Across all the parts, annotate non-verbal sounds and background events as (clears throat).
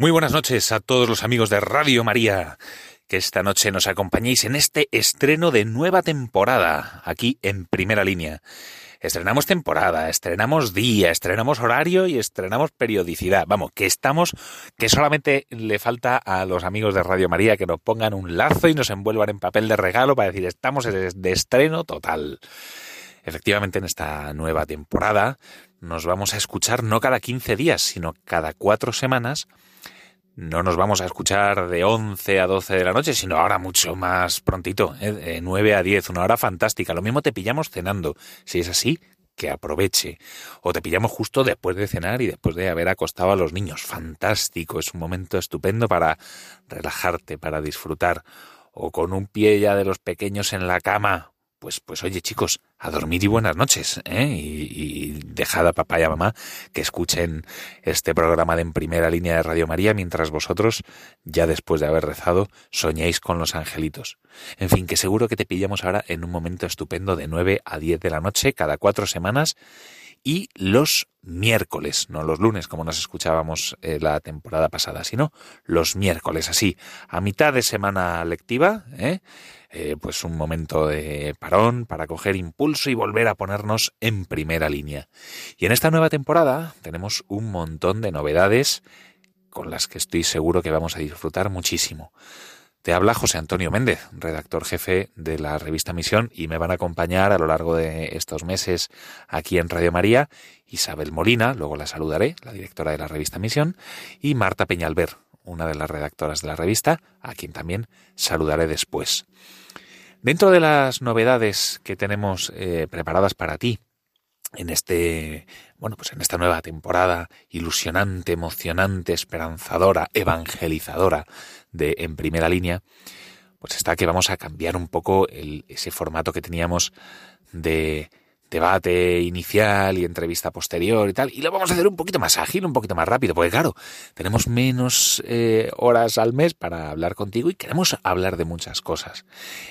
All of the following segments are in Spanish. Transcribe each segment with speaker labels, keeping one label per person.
Speaker 1: Muy buenas noches a todos los amigos de Radio María, que esta noche nos acompañéis en este estreno de nueva temporada, aquí en primera línea. Estrenamos temporada, estrenamos día, estrenamos horario y estrenamos periodicidad. Vamos, que estamos, que solamente le falta a los amigos de Radio María que nos pongan un lazo y nos envuelvan en papel de regalo para decir estamos de estreno total. Efectivamente, en esta nueva temporada nos vamos a escuchar no cada 15 días, sino cada cuatro semanas no nos vamos a escuchar de 11 a 12 de la noche, sino ahora mucho más prontito, ¿eh? de 9 a 10, una hora fantástica. Lo mismo te pillamos cenando. Si es así, que aproveche. O te pillamos justo después de cenar y después de haber acostado a los niños. Fantástico, es un momento estupendo para relajarte, para disfrutar. O con un pie ya de los pequeños en la cama, pues, pues oye chicos, a dormir y buenas noches, ¿eh? Y, dejad a papá y a mamá que escuchen este programa de en primera línea de Radio María mientras vosotros, ya después de haber rezado, soñéis con los angelitos. En fin, que seguro que te pillamos ahora en un momento estupendo de 9 a 10 de la noche, cada cuatro semanas, y los miércoles, no los lunes como nos escuchábamos eh, la temporada pasada, sino los miércoles, así, a mitad de semana lectiva, ¿eh? Eh, pues un momento de parón para coger impulso y volver a ponernos en primera línea. Y en esta nueva temporada tenemos un montón de novedades con las que estoy seguro que vamos a disfrutar muchísimo. Te habla José Antonio Méndez, redactor jefe de la revista Misión, y me van a acompañar a lo largo de estos meses aquí en Radio María Isabel Molina, luego la saludaré, la directora de la revista Misión, y Marta Peñalver, una de las redactoras de la revista, a quien también saludaré después. Dentro de las novedades que tenemos eh, preparadas para ti en este, bueno, pues en esta nueva temporada ilusionante, emocionante, esperanzadora, evangelizadora de En Primera Línea, pues está que vamos a cambiar un poco el, ese formato que teníamos de debate inicial y entrevista posterior y tal, y lo vamos a hacer un poquito más ágil, un poquito más rápido, porque claro, tenemos menos eh, horas al mes para hablar contigo y queremos hablar de muchas cosas.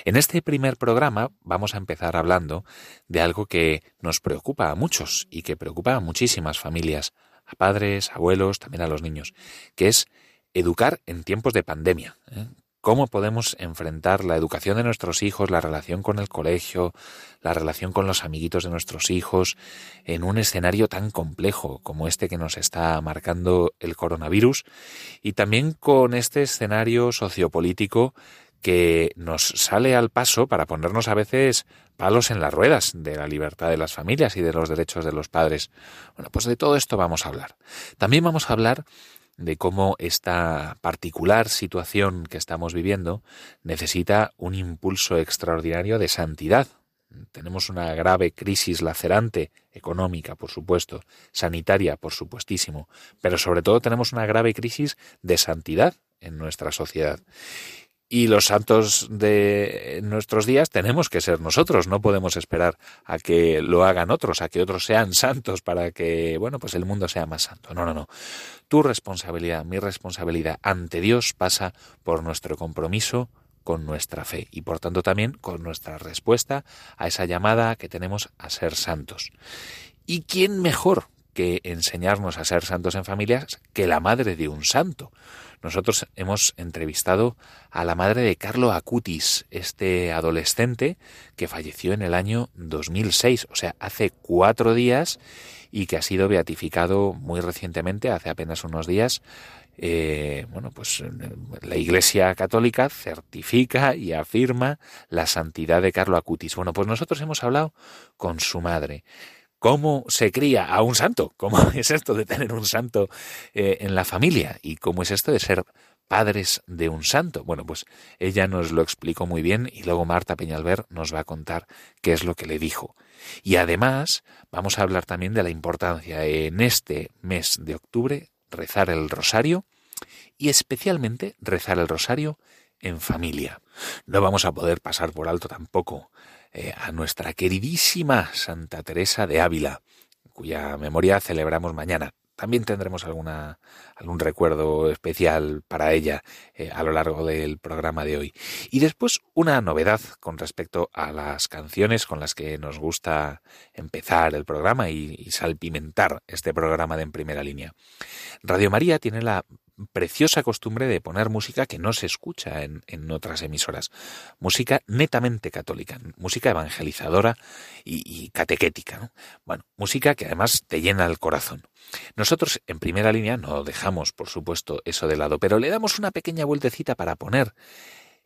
Speaker 1: En este primer programa vamos a empezar hablando de algo que nos preocupa a muchos y que preocupa a muchísimas familias, a padres, abuelos, también a los niños, que es educar en tiempos de pandemia. ¿eh? Cómo podemos enfrentar la educación de nuestros hijos, la relación con el colegio, la relación con los amiguitos de nuestros hijos, en un escenario tan complejo como este que nos está marcando el coronavirus, y también con este escenario sociopolítico que nos sale al paso para ponernos a veces palos en las ruedas de la libertad de las familias y de los derechos de los padres. Bueno, pues de todo esto vamos a hablar. También vamos a hablar de cómo esta particular situación que estamos viviendo necesita un impulso extraordinario de santidad. Tenemos una grave crisis lacerante, económica, por supuesto, sanitaria, por supuestísimo, pero sobre todo tenemos una grave crisis de santidad en nuestra sociedad. Y los santos de nuestros días tenemos que ser nosotros, no podemos esperar a que lo hagan otros, a que otros sean santos para que, bueno, pues el mundo sea más santo. No, no, no. Tu responsabilidad, mi responsabilidad ante Dios pasa por nuestro compromiso con nuestra fe y por tanto también con nuestra respuesta a esa llamada que tenemos a ser santos. ¿Y quién mejor que enseñarnos a ser santos en familias que la madre de un santo? Nosotros hemos entrevistado a la madre de Carlo Acutis, este adolescente que falleció en el año 2006, o sea, hace cuatro días y que ha sido beatificado muy recientemente, hace apenas unos días. Eh, bueno, pues la Iglesia Católica certifica y afirma la santidad de Carlo Acutis. Bueno, pues nosotros hemos hablado con su madre cómo se cría a un santo, cómo (laughs) es esto de tener un santo eh, en la familia y cómo es esto de ser padres de un santo. Bueno, pues ella nos lo explicó muy bien y luego Marta Peñalver nos va a contar qué es lo que le dijo. Y además vamos a hablar también de la importancia en este mes de octubre rezar el rosario y especialmente rezar el rosario en familia. No vamos a poder pasar por alto tampoco eh, a nuestra queridísima Santa Teresa de Ávila, cuya memoria celebramos mañana. También tendremos alguna, algún recuerdo especial para ella eh, a lo largo del programa de hoy. Y después una novedad con respecto a las canciones con las que nos gusta empezar el programa y, y salpimentar este programa de en primera línea. Radio María tiene la preciosa costumbre de poner música que no se escucha en, en otras emisoras. Música netamente católica, música evangelizadora y, catequética. ¿no? Bueno, música que además te llena el corazón. Nosotros en primera línea no dejamos, por supuesto, eso de lado, pero le damos una pequeña vueltecita para poner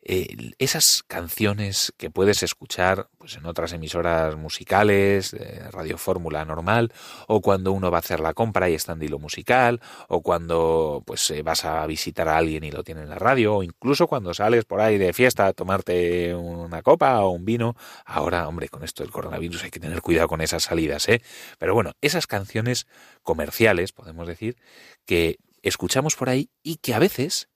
Speaker 1: eh, esas canciones que puedes escuchar pues, en otras emisoras musicales, de Radio Fórmula normal, o cuando uno va a hacer la compra y está en dilo musical, o cuando pues eh, vas a visitar a alguien y lo tiene en la radio, o incluso cuando sales por ahí de fiesta a tomarte una copa o un vino. Ahora, hombre, con esto del coronavirus hay que tener cuidado con esas salidas, ¿eh? Pero bueno, esas canciones comerciales, podemos decir, que escuchamos por ahí y que a veces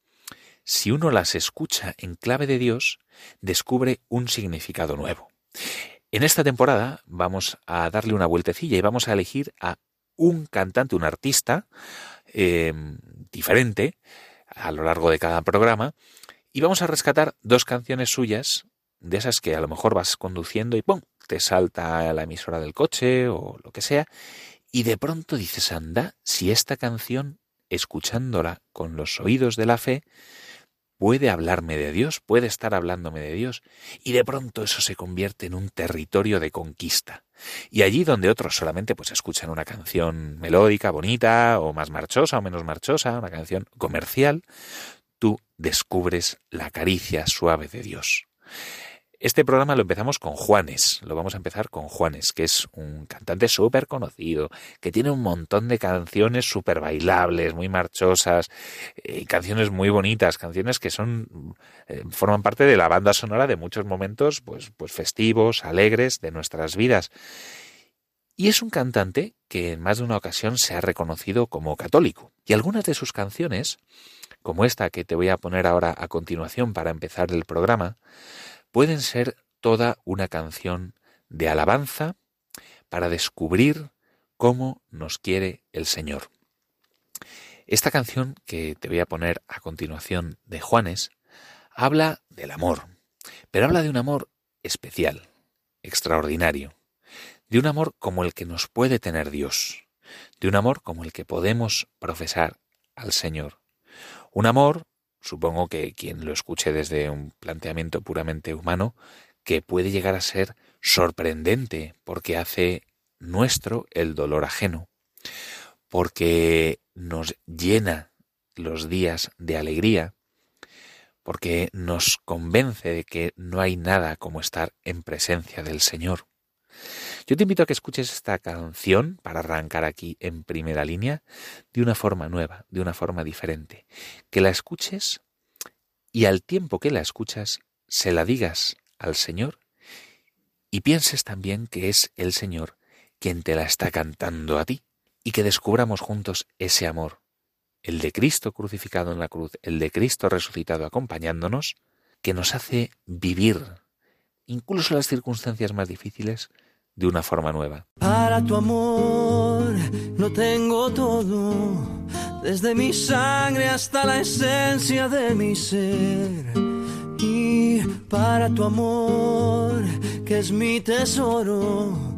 Speaker 1: si uno las escucha en clave de Dios, descubre un significado nuevo. En esta temporada vamos a darle una vueltecilla y vamos a elegir a un cantante, un artista eh, diferente a lo largo de cada programa y vamos a rescatar dos canciones suyas, de esas que a lo mejor vas conduciendo y ¡pum! te salta la emisora del coche o lo que sea y de pronto dices, anda, si esta canción, escuchándola con los oídos de la fe, puede hablarme de Dios, puede estar hablándome de Dios, y de pronto eso se convierte en un territorio de conquista. Y allí donde otros solamente pues escuchan una canción melódica, bonita, o más marchosa o menos marchosa, una canción comercial, tú descubres la caricia suave de Dios. Este programa lo empezamos con Juanes, lo vamos a empezar con Juanes, que es un cantante súper conocido, que tiene un montón de canciones súper bailables, muy marchosas, eh, canciones muy bonitas, canciones que son, eh, forman parte de la banda sonora de muchos momentos, pues, pues festivos, alegres de nuestras vidas. Y es un cantante que en más de una ocasión se ha reconocido como católico. Y algunas de sus canciones, como esta que te voy a poner ahora a continuación para empezar el programa, pueden ser toda una canción de alabanza para descubrir cómo nos quiere el Señor. Esta canción que te voy a poner a continuación de Juanes habla del amor, pero habla de un amor especial, extraordinario, de un amor como el que nos puede tener Dios, de un amor como el que podemos profesar al Señor, un amor supongo que quien lo escuche desde un planteamiento puramente humano, que puede llegar a ser sorprendente porque hace nuestro el dolor ajeno, porque nos llena los días de alegría, porque nos convence de que no hay nada como estar en presencia del Señor. Yo te invito a que escuches esta canción para arrancar aquí en primera línea de una forma nueva, de una forma diferente. Que la escuches y al tiempo que la escuchas se la digas al Señor y pienses también que es el Señor quien te la está cantando a ti y que descubramos juntos ese amor, el de Cristo crucificado en la cruz, el de Cristo resucitado acompañándonos, que nos hace vivir, incluso las circunstancias más difíciles, de una forma nueva.
Speaker 2: Para tu amor no tengo todo, desde mi sangre hasta la esencia de mi ser. Y para tu amor, que es mi tesoro,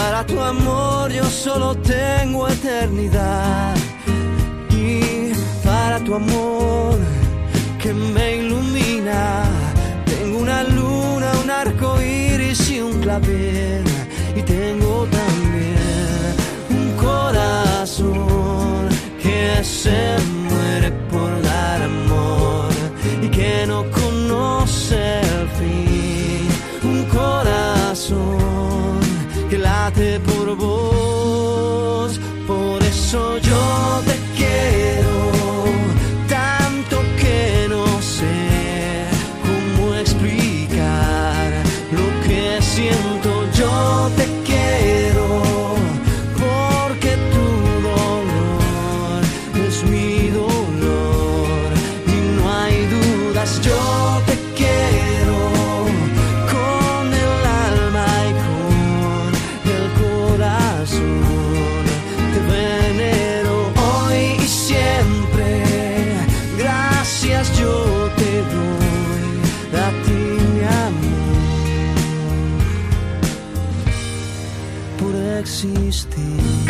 Speaker 2: Para tu amor yo solo tengo eternidad. Y para tu amor que me ilumina, tengo una luna, un arco iris y un clavel. Y tengo también un corazón que se existir.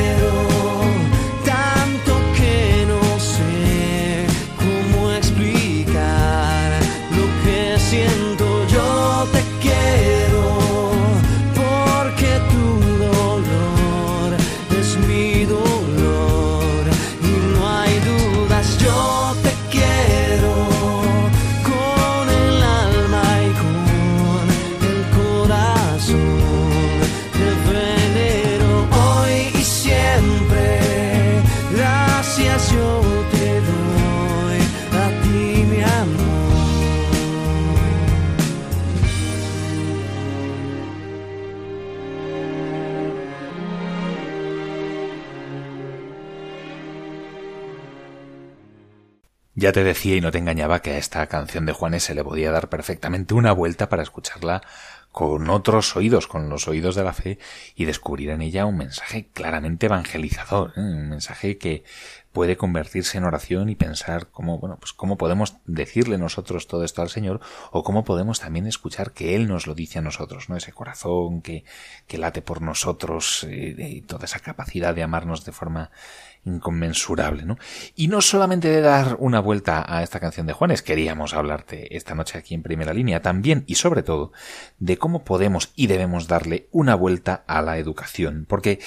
Speaker 1: Ya te decía y no te engañaba que a esta canción de Juanes se le podía dar perfectamente una vuelta para escucharla con otros oídos, con los oídos de la fe, y descubrir en ella un mensaje claramente evangelizador, ¿eh? un mensaje que puede convertirse en oración y pensar cómo, bueno, pues cómo podemos decirle nosotros todo esto al Señor, o cómo podemos también escuchar que Él nos lo dice a nosotros, ¿no? Ese corazón que, que late por nosotros, eh, y toda esa capacidad de amarnos de forma inconmensurable, ¿no? Y no solamente de dar una vuelta a esta canción de Juanes, queríamos hablarte esta noche aquí en primera línea, también y sobre todo de cómo podemos y debemos darle una vuelta a la educación, porque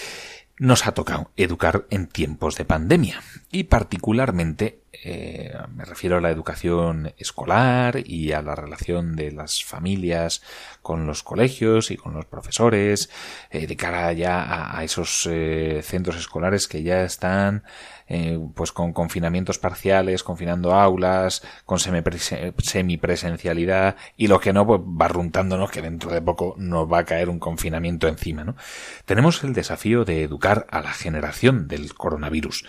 Speaker 1: nos ha tocado educar en tiempos de pandemia. Y particularmente eh, me refiero a la educación escolar y a la relación de las familias con los colegios y con los profesores eh, de cara ya a, a esos eh, centros escolares que ya están eh, pues con confinamientos parciales, confinando aulas, con semipres- semipresencialidad y lo que no, pues barruntándonos que dentro de poco nos va a caer un confinamiento encima, ¿no? Tenemos el desafío de educar a la generación del coronavirus.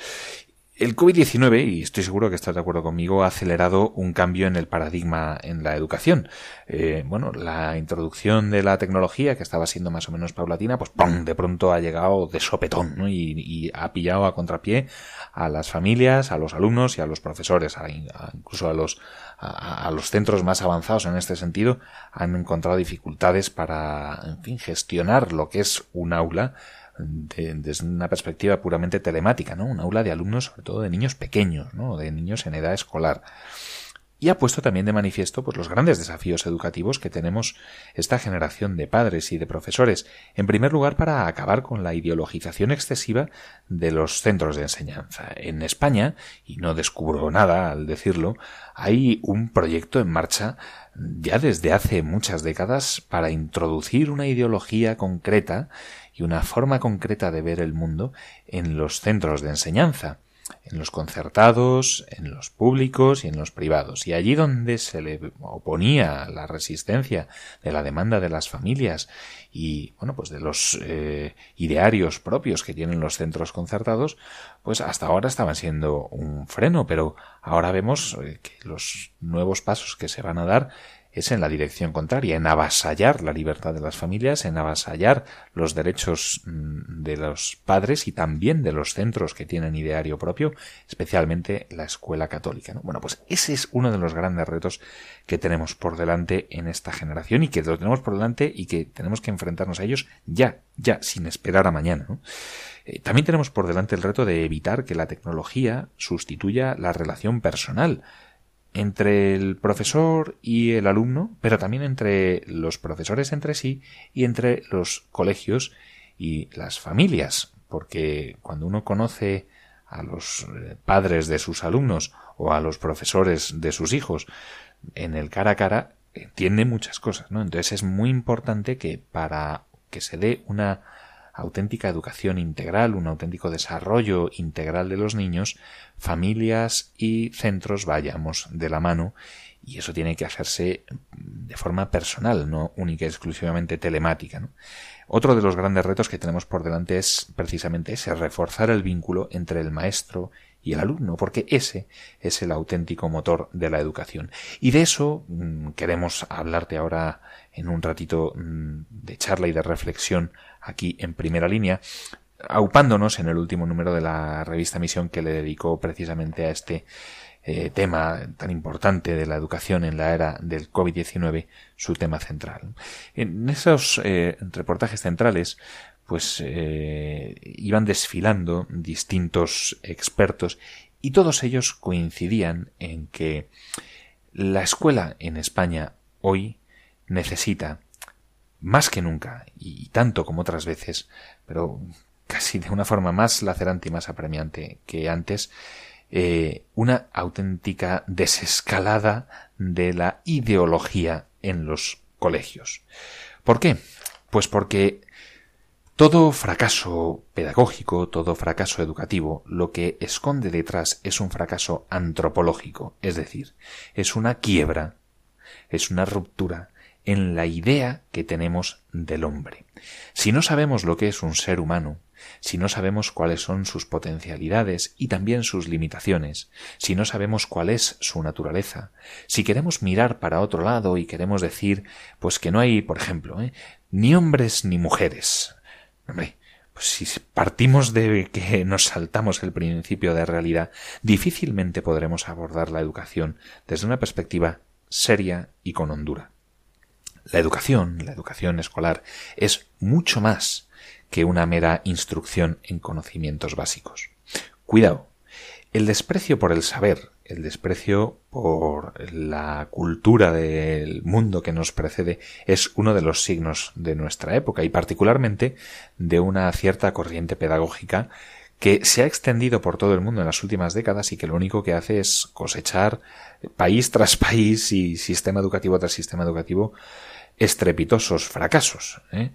Speaker 1: El COVID-19, y estoy seguro que estás de acuerdo conmigo, ha acelerado un cambio en el paradigma en la educación. Eh, bueno, la introducción de la tecnología, que estaba siendo más o menos paulatina, pues ¡pum! de pronto ha llegado de sopetón ¿no? y, y ha pillado a contrapié a las familias, a los alumnos y a los profesores, a- incluso a los, a los centros más avanzados en este sentido, han encontrado dificultades para, en fin, gestionar lo que es un aula de- desde una perspectiva puramente telemática, ¿no? Un aula de alumnos, sobre todo de niños pequeños, ¿no? De niños en edad escolar. Y ha puesto también de manifiesto pues, los grandes desafíos educativos que tenemos esta generación de padres y de profesores. En primer lugar, para acabar con la ideologización excesiva de los centros de enseñanza. En España, y no descubro nada al decirlo, hay un proyecto en marcha ya desde hace muchas décadas para introducir una ideología concreta y una forma concreta de ver el mundo en los centros de enseñanza en los concertados, en los públicos y en los privados. Y allí donde se le oponía la resistencia de la demanda de las familias y, bueno, pues de los eh, idearios propios que tienen los centros concertados, pues hasta ahora estaban siendo un freno, pero ahora vemos eh, que los nuevos pasos que se van a dar es en la dirección contraria, en avasallar la libertad de las familias, en avasallar los derechos mm, de los padres y también de los centros que tienen ideario propio, especialmente la escuela católica. ¿no? Bueno, pues ese es uno de los grandes retos que tenemos por delante en esta generación y que lo tenemos por delante y que tenemos que enfrentarnos a ellos ya, ya, sin esperar a mañana. Eh, También tenemos por delante el reto de evitar que la tecnología sustituya la relación personal entre el profesor y el alumno, pero también entre los profesores entre sí y entre los colegios y las familias, porque cuando uno conoce a los eh, padres de sus alumnos o a los profesores de sus hijos en el cara a cara, entiende muchas cosas, ¿no? Entonces es muy importante que para que se dé una auténtica educación integral, un auténtico desarrollo integral de los niños, familias y centros vayamos de la mano y eso tiene que hacerse de forma personal, no única y exclusivamente telemática. Otro de los grandes retos que tenemos por delante es precisamente ese, reforzar el vínculo entre el maestro y el alumno, porque ese es el auténtico motor de la educación. Y de eso mm, queremos hablarte ahora en un ratito mm, de charla y de reflexión aquí en primera línea, aupándonos en el último número de la revista Misión que le dedicó precisamente a este eh, tema tan importante de la educación en la era del COVID-19, su tema central. En esos eh, reportajes centrales, pues eh, iban desfilando distintos expertos y todos ellos coincidían en que la escuela en España hoy necesita más que nunca, y tanto como otras veces, pero casi de una forma más lacerante y más apremiante que antes, eh, una auténtica desescalada de la ideología en los colegios. ¿Por qué? Pues porque todo fracaso pedagógico, todo fracaso educativo, lo que esconde detrás es un fracaso antropológico, es decir, es una quiebra, es una ruptura en la idea que tenemos del hombre. Si no sabemos lo que es un ser humano, si no sabemos cuáles son sus potencialidades y también sus limitaciones, si no sabemos cuál es su naturaleza, si queremos mirar para otro lado y queremos decir, pues que no hay, por ejemplo, ¿eh? ni hombres ni mujeres. Hombre, pues si partimos de que nos saltamos el principio de realidad, difícilmente podremos abordar la educación desde una perspectiva seria y con hondura. La educación, la educación escolar, es mucho más que una mera instrucción en conocimientos básicos. Cuidado, el desprecio por el saber, el desprecio por la cultura del mundo que nos precede es uno de los signos de nuestra época y particularmente de una cierta corriente pedagógica que se ha extendido por todo el mundo en las últimas décadas y que lo único que hace es cosechar país tras país y sistema educativo tras sistema educativo estrepitosos fracasos, ¿eh?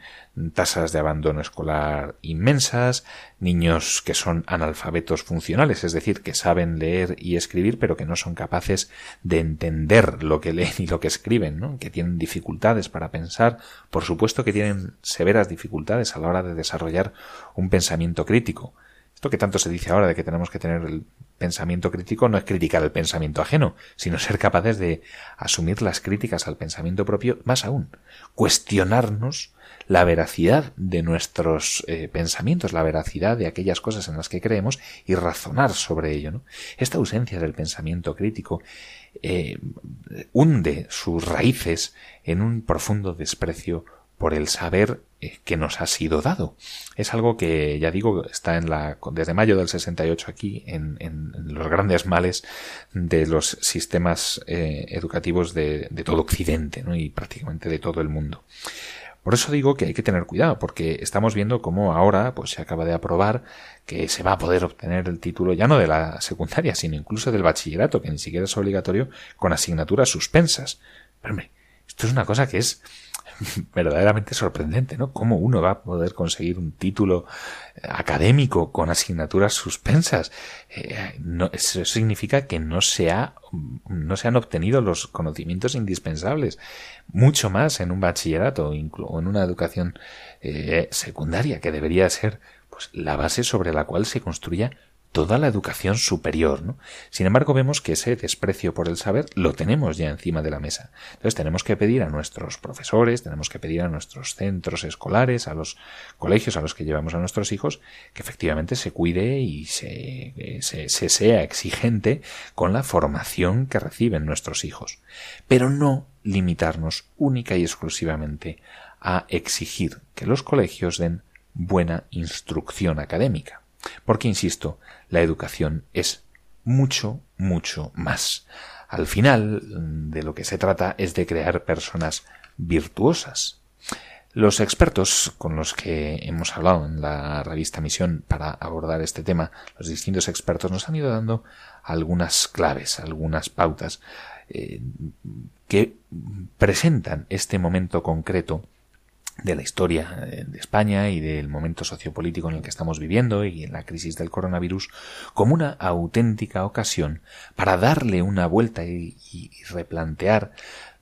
Speaker 1: tasas de abandono escolar inmensas, niños que son analfabetos funcionales, es decir, que saben leer y escribir, pero que no son capaces de entender lo que leen y lo que escriben, que tienen dificultades para pensar, por supuesto que tienen severas dificultades a la hora de desarrollar un pensamiento crítico. Esto que tanto se dice ahora de que tenemos que tener el pensamiento crítico no es criticar el pensamiento ajeno, sino ser capaces de asumir las críticas al pensamiento propio, más aún, cuestionarnos la veracidad de nuestros eh, pensamientos, la veracidad de aquellas cosas en las que creemos y razonar sobre ello. Esta ausencia del pensamiento crítico eh, hunde sus raíces en un profundo desprecio por el saber eh, que nos ha sido dado. Es algo que, ya digo, está en la, desde mayo del 68 aquí, en, en los grandes males de los sistemas eh, educativos de, de, todo Occidente, ¿no? y prácticamente de todo el mundo. Por eso digo que hay que tener cuidado, porque estamos viendo cómo ahora pues se acaba de aprobar que se va a poder obtener el título ya no de la secundaria, sino incluso del bachillerato, que ni siquiera es obligatorio, con asignaturas suspensas. Pero hombre, esto es una cosa que es (laughs) verdaderamente sorprendente, ¿no? ¿Cómo uno va a poder conseguir un título académico con asignaturas suspensas? Eh, no, eso significa que no se, ha, no se han obtenido los conocimientos indispensables, mucho más en un bachillerato o en una educación eh, secundaria, que debería ser pues, la base sobre la cual se construya toda la educación superior. ¿no? Sin embargo, vemos que ese desprecio por el saber lo tenemos ya encima de la mesa. Entonces tenemos que pedir a nuestros profesores, tenemos que pedir a nuestros centros escolares, a los colegios a los que llevamos a nuestros hijos, que efectivamente se cuide y se, eh, se, se sea exigente con la formación que reciben nuestros hijos. Pero no limitarnos única y exclusivamente a exigir que los colegios den buena instrucción académica. Porque, insisto, la educación es mucho, mucho más. Al final, de lo que se trata es de crear personas virtuosas. Los expertos con los que hemos hablado en la revista Misión para abordar este tema, los distintos expertos nos han ido dando algunas claves, algunas pautas eh, que presentan este momento concreto de la historia eh, de España y del momento sociopolítico en el que estamos viviendo y en la crisis del coronavirus como una auténtica ocasión para darle una vuelta y, replantear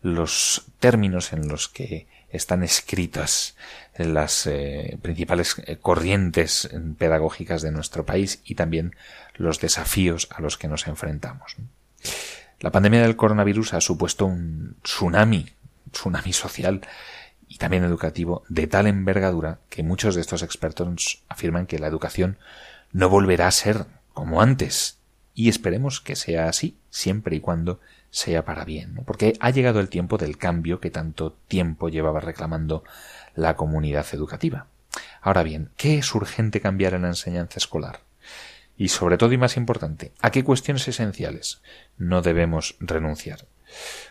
Speaker 1: los términos en los que están escritas las eh, principales eh, corrientes pedagógicas de nuestro país y también los desafíos a los que nos enfrentamos. La pandemia del coronavirus ha supuesto un tsunami, tsunami social y también educativo de tal envergadura que muchos de estos expertos afirman que la educación no volverá a ser como antes. Y esperemos que sea así, siempre y cuando sea para bien, porque ha llegado el tiempo del cambio que tanto tiempo llevaba reclamando la comunidad educativa. Ahora bien, ¿qué es urgente cambiar en la enseñanza escolar? Y sobre todo y más importante, ¿a qué cuestiones esenciales no debemos renunciar?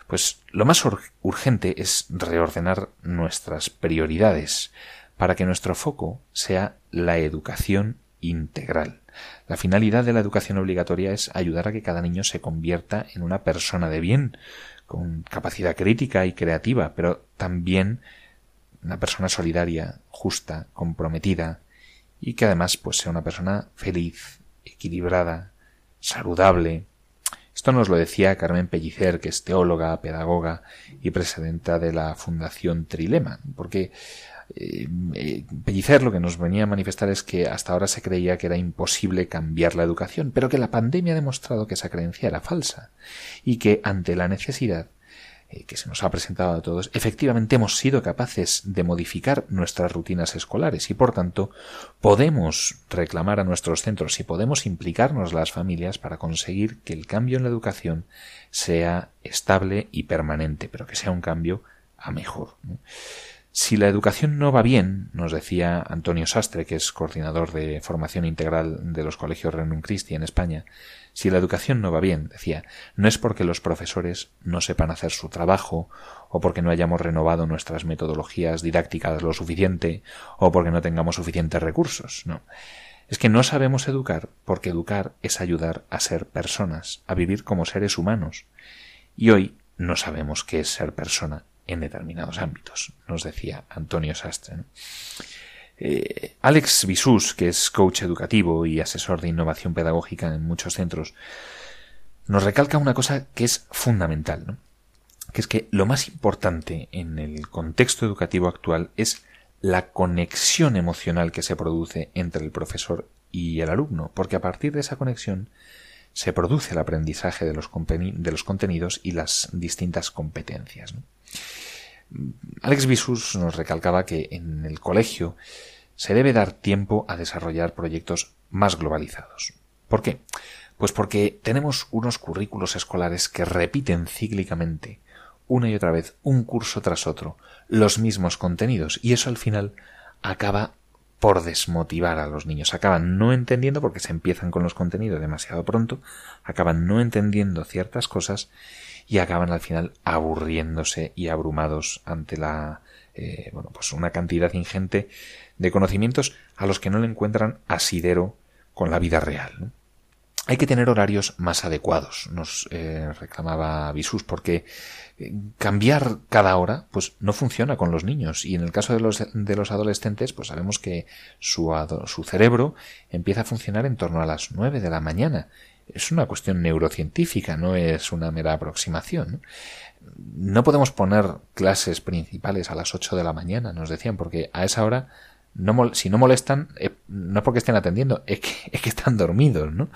Speaker 1: Pues lo más urgente es reordenar nuestras prioridades para que nuestro foco sea la educación integral. La finalidad de la educación obligatoria es ayudar a que cada niño se convierta en una persona de bien, con capacidad crítica y creativa, pero también una persona solidaria, justa, comprometida y que además pues sea una persona feliz, equilibrada, saludable. Esto nos lo decía Carmen Pellicer, que es teóloga, pedagoga y presidenta de la Fundación Trilema, porque eh, eh, Pellicer lo que nos venía a manifestar es que hasta ahora se creía que era imposible cambiar la educación, pero que la pandemia ha demostrado que esa creencia era falsa y que ante la necesidad eh, que se nos ha presentado a todos, efectivamente hemos sido capaces de modificar nuestras rutinas escolares y por tanto podemos reclamar a nuestros centros y podemos implicarnos las familias para conseguir que el cambio en la educación sea estable y permanente, pero que sea un cambio a mejor. Si la educación no va bien, nos decía Antonio Sastre, que es coordinador de formación integral de los colegios Renum Christi en España, si la educación no va bien, decía, no es porque los profesores no sepan hacer su trabajo, o porque no hayamos renovado nuestras metodologías didácticas lo suficiente, o porque no tengamos suficientes recursos, no. Es que no sabemos educar porque educar es ayudar a ser personas, a vivir como seres humanos. Y hoy no sabemos qué es ser persona en determinados ámbitos, nos decía Antonio Sastre. Eh, Alex Bisús, que es coach educativo y asesor de innovación pedagógica en muchos centros, nos recalca una cosa que es fundamental, que es que lo más importante en el contexto educativo actual es la conexión emocional que se produce entre el profesor y el alumno, porque a partir de esa conexión se produce el aprendizaje de los contenidos y las distintas competencias. Alex Visus nos recalcaba que en el colegio se debe dar tiempo a desarrollar proyectos más globalizados. ¿Por qué? Pues porque tenemos unos currículos escolares que repiten cíclicamente, una y otra vez, un curso tras otro, los mismos contenidos, y eso al final acaba por desmotivar a los niños. Acaban no entendiendo porque se empiezan con los contenidos demasiado pronto, acaban no entendiendo ciertas cosas y acaban al final aburriéndose y abrumados ante la eh, bueno pues una cantidad ingente de conocimientos a los que no le encuentran asidero con la vida real. Hay que tener horarios más adecuados, nos eh, reclamaba Visus, porque eh, cambiar cada hora, pues no funciona con los niños. Y en el caso de los, de los adolescentes, pues sabemos que su, su cerebro empieza a funcionar en torno a las nueve de la mañana es una cuestión neurocientífica, no es una mera aproximación. No podemos poner clases principales a las 8 de la mañana, nos decían, porque a esa hora, no, si no molestan, eh, no es porque estén atendiendo, (laughs) es que, es que están dormidos, ¿no?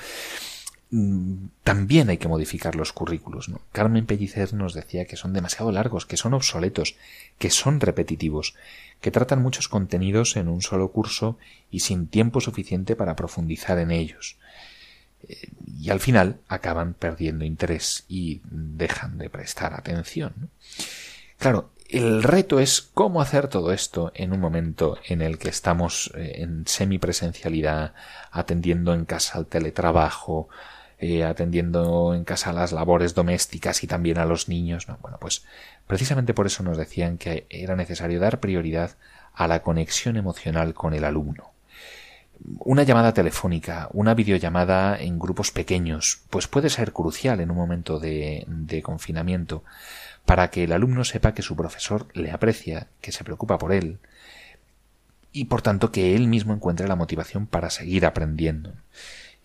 Speaker 1: Mm, también hay que modificar los currículos. Carmen Pellicer nos decía que son demasiado largos, que son obsoletos, que son repetitivos, que tratan muchos contenidos en un solo curso y sin tiempo suficiente para profundizar en ellos y al final acaban perdiendo interés y dejan de prestar atención. Claro, el reto es cómo hacer todo esto en un momento en el que estamos eh, en semipresencialidad, atendiendo en casa al teletrabajo, eh, atendiendo en casa las labores domésticas y también a los niños. Bueno, pues precisamente por eso nos decían que era necesario dar prioridad a la conexión emocional con el alumno. Una llamada telefónica, una videollamada en grupos pequeños, pues puede ser crucial en un momento de, de confinamiento para que el alumno sepa que su profesor le aprecia, que se preocupa por él, y por tanto que él mismo encuentre la motivación para seguir aprendiendo.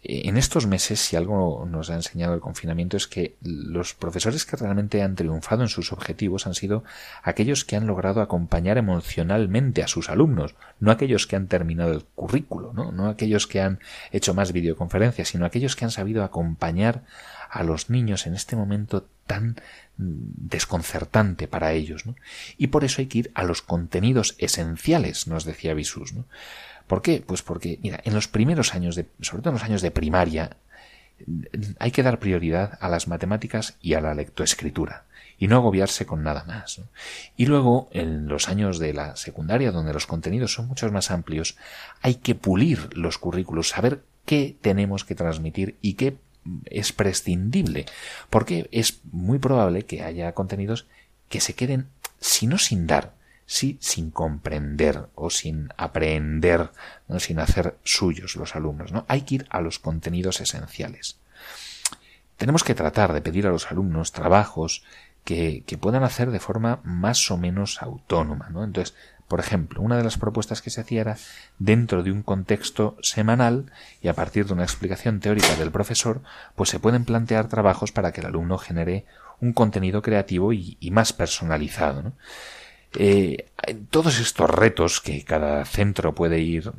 Speaker 1: En estos meses, si algo nos ha enseñado el confinamiento es que los profesores que realmente han triunfado en sus objetivos han sido aquellos que han logrado acompañar emocionalmente a sus alumnos, no aquellos que han terminado el currículo, no, no aquellos que han hecho más videoconferencias, sino aquellos que han sabido acompañar a los niños en este momento tan desconcertante para ellos. Y por eso hay que ir a los contenidos esenciales, nos decía Visus. ¿no? ¿Por qué? Pues porque, mira, en los primeros años, de, sobre todo en los años de primaria, hay que dar prioridad a las matemáticas y a la lectoescritura y no agobiarse con nada más. Y luego, en los años de la secundaria, donde los contenidos son muchos más amplios, hay que pulir los currículos, saber qué tenemos que transmitir y qué es prescindible, porque es muy probable que haya contenidos que se queden, si no sin dar, sí sin comprender o sin aprender, ¿no? sin hacer suyos los alumnos. ¿no? Hay que ir a los contenidos esenciales. Tenemos que tratar de pedir a los alumnos trabajos que, que puedan hacer de forma más o menos autónoma. ¿no? Entonces, por ejemplo, una de las propuestas que se hacía era dentro de un contexto semanal y a partir de una explicación teórica del profesor, pues se pueden plantear trabajos para que el alumno genere un contenido creativo y, más personalizado. Eh, todos estos retos que cada centro puede ir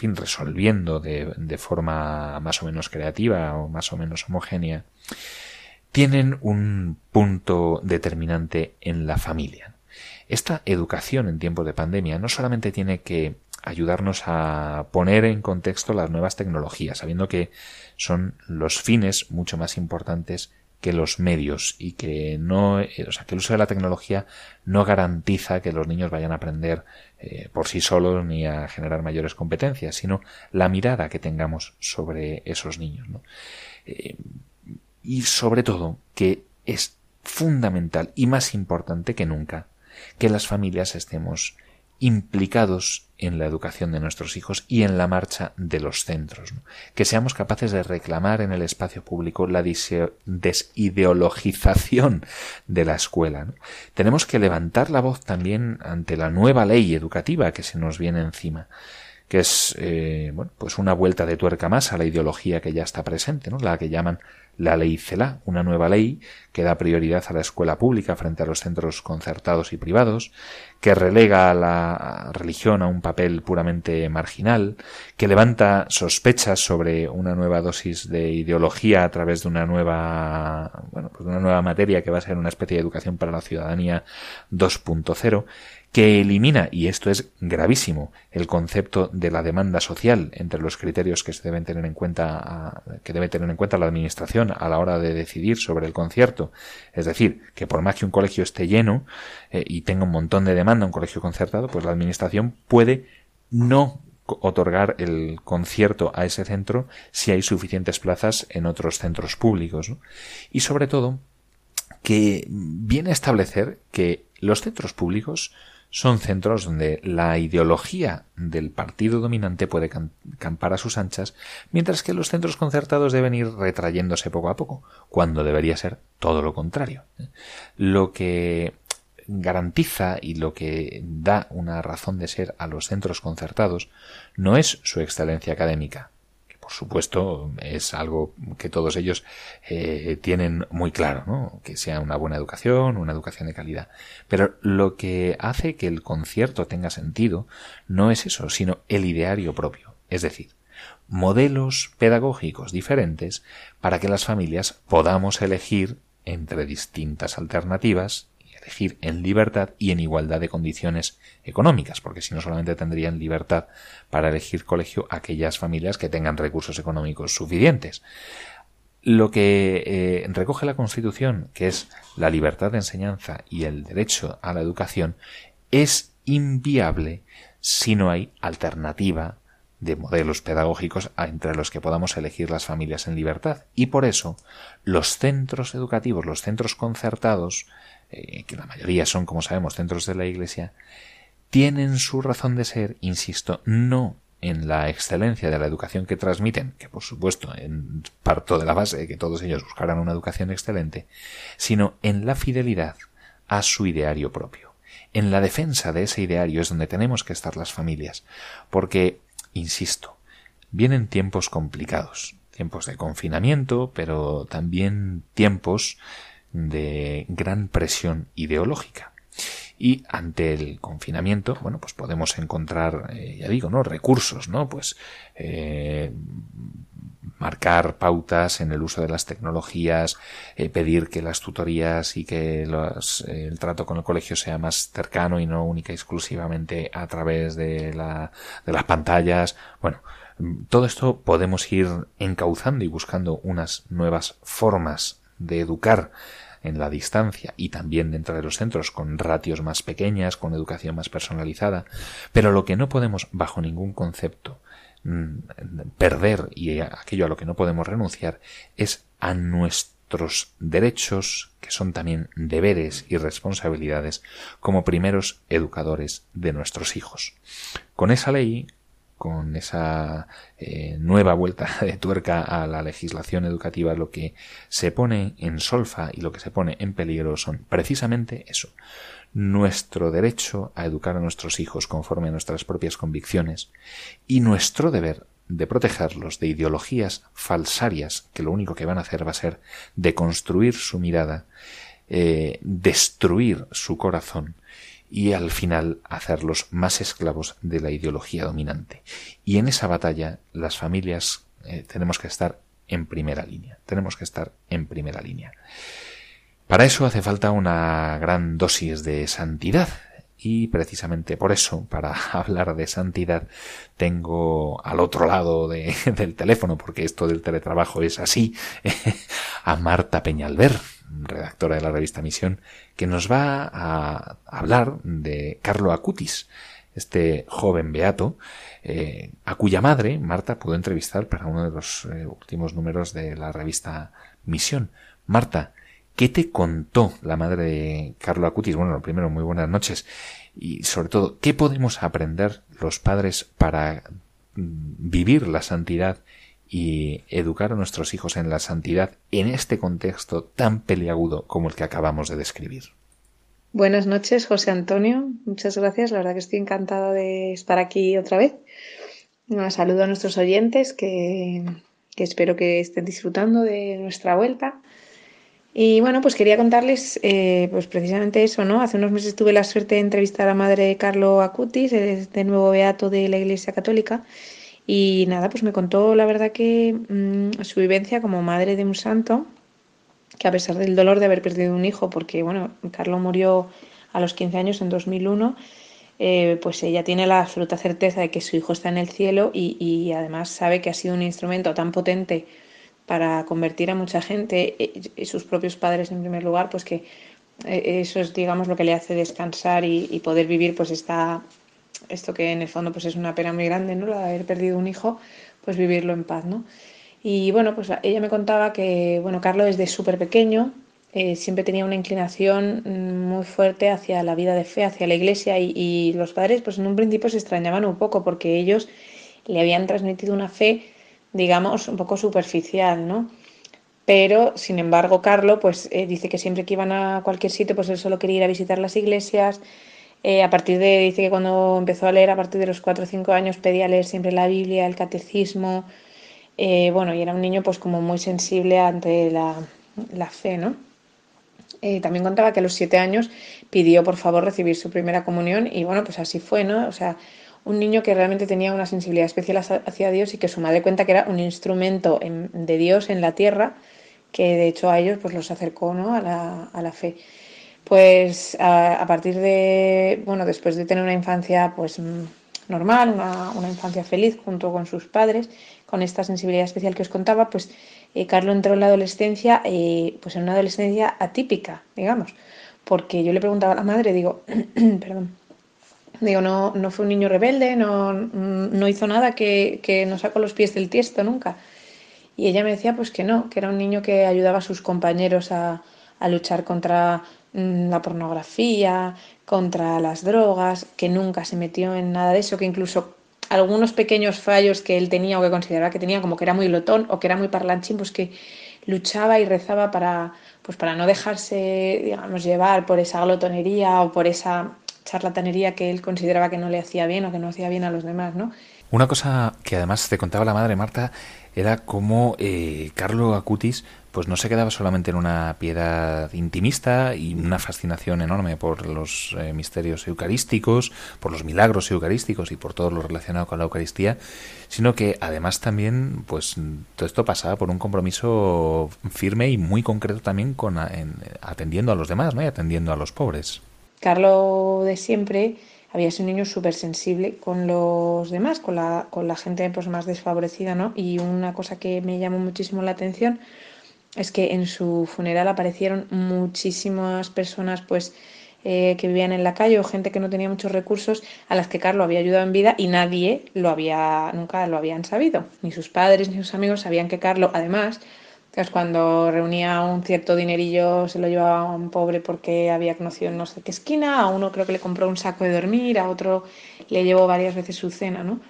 Speaker 1: resolviendo de, de forma más o menos creativa o más o menos homogénea, tienen un punto determinante en la familia. Esta educación en tiempos de pandemia no solamente tiene que ayudarnos a poner en contexto las nuevas tecnologías, sabiendo que son los fines mucho más importantes que los medios y que no, eh, o sea, que el uso de la tecnología no garantiza que los niños vayan a aprender eh, por sí solos ni a generar mayores competencias, sino la mirada que tengamos sobre esos niños. Eh, y sobre todo que es fundamental y más importante que nunca que las familias estemos implicados en la educación de nuestros hijos y en la marcha de los centros, que seamos capaces de reclamar en el espacio público la desideologización de la escuela. Tenemos que levantar la voz también ante la nueva ley educativa que se nos viene encima que es eh, bueno, pues una vuelta de tuerca más a la ideología que ya está presente, ¿no? la que llaman la ley CELA, una nueva ley que da prioridad a la escuela pública frente a los centros concertados y privados, que relega a la religión a un papel puramente marginal, que levanta sospechas sobre una nueva dosis de ideología a través de una nueva, bueno, pues una nueva materia que va a ser una especie de educación para la ciudadanía 2.0, que elimina, y esto es gravísimo, el concepto de la demanda social entre los criterios que se deben tener en cuenta, que debe tener en cuenta la administración a la hora de decidir sobre el concierto. Es decir, que por más que un colegio esté lleno eh, y tenga un montón de demanda, un colegio concertado, pues la administración puede no otorgar el concierto a ese centro si hay suficientes plazas en otros centros públicos. Y sobre todo, que viene a establecer que los centros públicos son centros donde la ideología del partido dominante puede campar a sus anchas, mientras que los centros concertados deben ir retrayéndose poco a poco, cuando debería ser todo lo contrario. Lo que garantiza y lo que da una razón de ser a los centros concertados no es su excelencia académica, por supuesto, es algo que todos ellos eh, tienen muy claro, ¿no? Que sea una buena educación, una educación de calidad. Pero lo que hace que el concierto tenga sentido no es eso, sino el ideario propio. Es decir, modelos pedagógicos diferentes para que las familias podamos elegir entre distintas alternativas elegir en libertad y en igualdad de condiciones económicas, porque si no solamente tendrían libertad para elegir colegio aquellas familias que tengan recursos económicos suficientes. Lo que eh, recoge la Constitución, que es la libertad de enseñanza y el derecho a la educación, es inviable si no hay alternativa de modelos pedagógicos entre los que podamos elegir las familias en libertad. Y por eso los centros educativos, los centros concertados, eh, que la mayoría son, como sabemos, centros de la Iglesia, tienen su razón de ser, insisto, no en la excelencia de la educación que transmiten, que por supuesto parto de la base de que todos ellos buscaran una educación excelente, sino en la fidelidad a su ideario propio. En la defensa de ese ideario es donde tenemos que estar las familias, porque Insisto, vienen tiempos complicados, tiempos de confinamiento, pero también tiempos de gran presión ideológica. Y ante el confinamiento, bueno, pues podemos encontrar, eh, ya digo, ¿no? Recursos, ¿no? Pues eh, marcar pautas en el uso de las tecnologías, eh, pedir que las tutorías y que el trato con el colegio sea más cercano y no única y exclusivamente a través de, la, de las pantallas. Bueno, todo esto podemos ir encauzando y buscando unas nuevas formas de educar en la distancia y también dentro de los centros con ratios más pequeñas, con educación más personalizada, pero lo que no podemos bajo ningún concepto Mm, perder y aquello a lo que no podemos renunciar es a nuestros derechos, que son también deberes y responsabilidades, como primeros educadores de nuestros hijos. Con esa ley, con esa eh, nueva vuelta (laughs) de tuerca a la legislación educativa, lo que se pone en solfa y lo que se pone en peligro son precisamente eso, nuestro derecho a educar a nuestros hijos conforme a nuestras propias convicciones y nuestro deber de protegerlos de ideologías falsarias que lo único que van a hacer va a ser deconstruir su mirada, eh, destruir su corazón y al final hacerlos más esclavos de la ideología dominante. Y en esa batalla las familias eh, tenemos que estar en primera línea. Tenemos que estar en primera línea. Para eso hace falta una gran dosis de santidad. Y precisamente por eso, para (laughs) hablar de santidad, tengo al otro lado (laughs) del teléfono, porque esto del teletrabajo es así, (laughs) a Marta Peñalver, redactora de la revista Misión, que nos va a hablar de Carlo Acutis, este joven beato, eh, a cuya madre Marta pudo entrevistar para uno de los eh, últimos números de la revista Misión. Marta, ¿Qué te contó la madre de Carlo Acutis? Bueno, lo primero, muy buenas noches. Y sobre todo, ¿qué podemos aprender los padres para mm, vivir la santidad y educar a nuestros hijos en la santidad en este contexto tan peliagudo como el que acabamos de describir?
Speaker 3: Buenas noches, José Antonio. Muchas gracias. La verdad que estoy encantada de estar aquí otra vez. Un saludo a nuestros oyentes que, que espero que estén disfrutando de nuestra vuelta. Y bueno, pues quería contarles eh, pues precisamente eso, ¿no? Hace unos meses tuve la suerte de entrevistar a la madre Carlo Acutis, de nuevo beato de la Iglesia Católica, y nada, pues me contó la verdad que mm, su vivencia como madre de un santo, que a pesar del dolor de haber perdido un hijo, porque bueno, Carlo murió a los 15 años en 2001, eh, pues ella tiene la absoluta certeza de que su hijo está en el cielo y, y además sabe que ha sido un instrumento tan potente para convertir a mucha gente, y eh, sus propios padres en primer lugar, pues que eh, eso es, digamos, lo que le hace descansar y, poder vivir, pues está esto que en el fondo pues es una pena muy grande, ¿no? Lo de haber perdido un hijo, pues vivirlo en paz, ¿no? Y bueno, pues ella me contaba que, bueno, Carlos desde súper pequeño eh, siempre tenía una inclinación mm, muy fuerte hacia la vida de fe, hacia la iglesia y, los padres pues en un principio se extrañaban un poco porque ellos le habían transmitido una fe digamos, un poco superficial, ¿no? Pero, sin embargo, Carlo, pues eh, dice que siempre que iban a cualquier sitio, pues él solo quería ir a visitar las iglesias. Eh, a partir de, dice que cuando empezó a leer, a partir de los 4 o 5 años, pedía leer siempre la Biblia, el catecismo. Eh, bueno, y era un niño, pues, como muy sensible ante la, la fe, ¿no? también contaba que a los 7 años pidió, por favor, recibir su primera comunión, y bueno, pues así fue, ¿no? O sea, un niño que realmente tenía una sensibilidad especial hacia Dios y que su madre cuenta que era un instrumento de Dios en la tierra, que de hecho a ellos pues los acercó ¿no? a, la, fe. Pues a, partir de, bueno, después de tener una infancia pues normal, una, infancia feliz junto con sus padres, con esta sensibilidad especial que os contaba, pues eh, Carlos entró en la adolescencia, eh, pues en una adolescencia atípica, digamos, porque yo le preguntaba a la madre, digo, (clears throat) perdón, Digo, no, no fue un niño rebelde, no, no hizo nada que, que no sacó los pies del tiesto nunca. Y ella me decía pues que no, que era un niño que ayudaba a sus compañeros a, a luchar contra mm, la pornografía, contra las drogas, que nunca se metió en nada de eso, que incluso algunos pequeños fallos que él tenía o que consideraba que tenía, como que era muy lotón o que era muy parlanchín, pues que luchaba y rezaba para, pues para no dejarse, digamos, llevar por esa glotonería o por esa charlatanería que él consideraba que no le hacía bien o que no hacía bien a los demás, ¿no?
Speaker 1: Una cosa que además te contaba la madre Marta era cómo eh, Carlo Acutis pues no se quedaba solamente en una piedad intimista y una fascinación enorme por los eh, misterios eucarísticos, por los milagros eucarísticos y por todo lo relacionado con la Eucaristía, sino que además también, pues todo esto pasaba por un compromiso firme y muy concreto también con atendiendo a los demás, ¿no? Y atendiendo a los pobres.
Speaker 3: Carlo de siempre había sido un niño súper sensible con los demás, con la, con la gente pues, más desfavorecida, ¿no? Y una cosa que me llamó muchísimo la atención es que en su funeral aparecieron muchísimas personas pues eh, que vivían en la calle o gente que no tenía muchos recursos a las que Carlos había ayudado en vida y nadie lo había nunca lo habían sabido ni sus padres ni sus amigos sabían que Carlos además pues cuando reunía un cierto dinerillo se lo llevaba a un pobre porque había conocido en no sé qué esquina a uno creo que le compró un saco de dormir a otro le llevó varias veces su cena no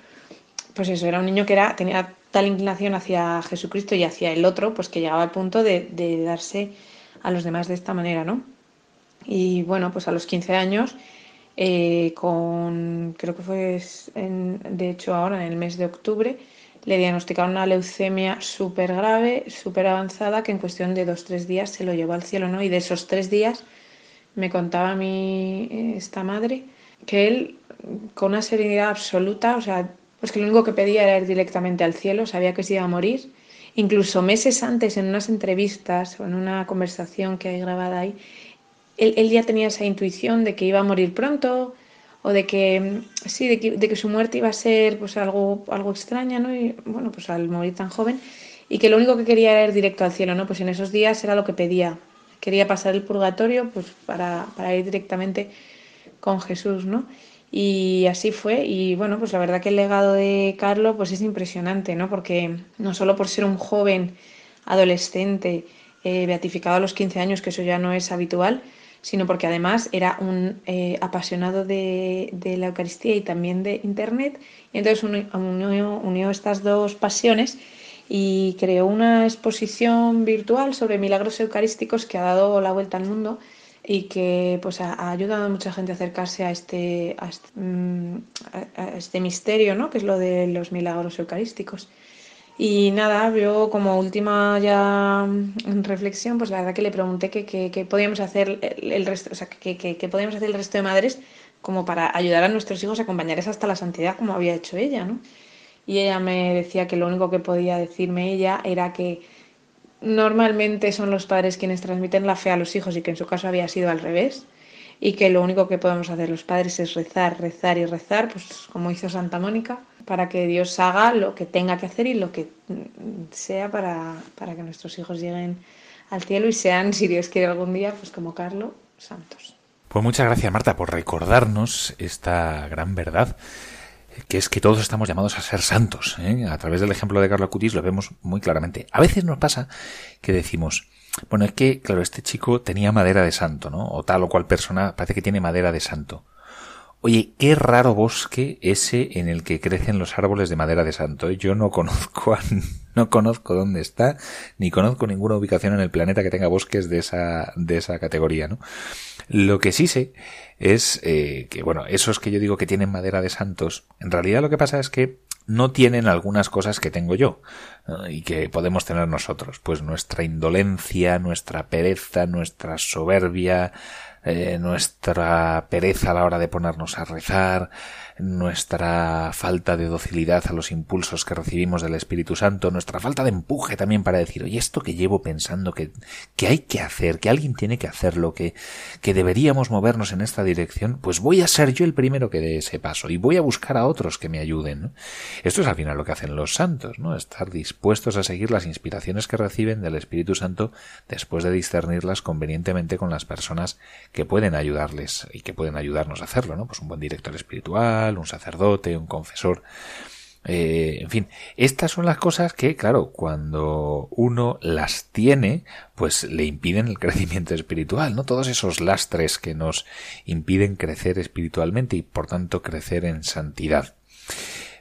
Speaker 3: pues eso era un niño que era tenía tal inclinación hacia Jesucristo y hacia el otro, pues que llegaba al punto de, darse a los demás de esta manera, ¿no? Y bueno, pues a los 15 años, eh, con, creo que fue, de hecho ahora, en el mes de octubre, le diagnosticaron una leucemia súper grave, súper avanzada, que en cuestión de dos, tres días se lo llevó al cielo, ¿no? Y de esos tres días me contaba mí eh, esta madre que él, con una serenidad absoluta, o sea, pues que lo único que pedía era ir directamente al cielo, sabía que se iba a morir. Incluso meses antes, en unas entrevistas o en una conversación que hay grabada ahí, él, ya tenía esa intuición de que iba a morir pronto o de que sí, de que, su muerte iba a ser pues algo, algo extraña, ¿no? Y bueno, pues al morir tan joven y que lo único que quería era ir directo al cielo, ¿no? Pues en esos días era lo que pedía. Quería pasar el purgatorio pues para, para ir directamente con Jesús, ¿no? Y así fue. Y bueno, pues la verdad que el legado de Carlos pues es impresionante, ¿no? Porque no solo por ser un joven adolescente eh, beatificado a los 15 años, que eso ya no es habitual, sino porque además era un eh, apasionado de, la Eucaristía y también de Internet. Y entonces unió, unió estas dos pasiones y creó una exposición virtual sobre milagros eucarísticos que ha dado la vuelta al mundo y que pues ha, ayudado a mucha gente a acercarse a este, a este, mm, este, misterio, ¿no? que es lo de los milagros eucarísticos. Y nada, yo como última ya mm, reflexión, pues la verdad que le pregunté qué podíamos hacer el, resto, o sea, que, podíamos hacer el resto de madres como para ayudar a nuestros hijos a acompañarles hasta la santidad como había hecho ella, ¿no? Y ella me decía que lo único que podía decirme ella era que normalmente son los padres quienes transmiten la fe a los hijos y que en su caso había sido al revés y que lo único que podemos hacer los padres es rezar, rezar y rezar, pues como hizo Santa Mónica, para que Dios haga lo que tenga que hacer y lo que sea para, para que nuestros hijos lleguen al cielo y sean, si Dios quiere algún día, pues como Carlos, santos.
Speaker 1: Pues muchas gracias Marta por recordarnos esta gran verdad que es que todos estamos llamados a ser santos. ¿eh? A través del ejemplo de Carlos Cutis lo vemos muy claramente. A veces nos pasa que decimos, bueno, es que, claro, este chico tenía madera de santo, ¿no? O tal o cual persona parece que tiene madera de santo. Oye, qué raro bosque ese en el que crecen los árboles de madera de santo. Yo no conozco a, no conozco dónde está, ni conozco ninguna ubicación en el planeta que tenga bosques de esa, de esa categoría, ¿no? Lo que sí sé es eh, que, bueno, esos que yo digo que tienen madera de santos, en realidad lo que pasa es que no tienen algunas cosas que tengo yo y que podemos tener nosotros, pues nuestra indolencia, nuestra pereza, nuestra soberbia, eh, nuestra pereza a la hora de ponernos a rezar, nuestra falta de docilidad a los impulsos que recibimos del Espíritu Santo, nuestra falta de empuje también para decir, oye, esto que llevo pensando que, que hay que hacer, que alguien tiene que hacerlo, que, que deberíamos movernos en esta dirección, pues voy a ser yo el primero que dé ese paso y voy a buscar a otros que me ayuden. Esto es al final lo que hacen los santos, ¿no? Estar dispuestos a seguir las inspiraciones que reciben del Espíritu Santo después de discernirlas convenientemente con las personas que pueden ayudarles y que pueden ayudarnos a hacerlo, ¿no? Pues un buen director espiritual, un sacerdote, un confesor. Eh, en fin, estas son las cosas que, claro, cuando uno las tiene, pues le impiden el (laughs) crecimiento espiritual, ¿no? Todos esos lastres que nos impiden crecer espiritualmente y, por tanto, crecer en santidad.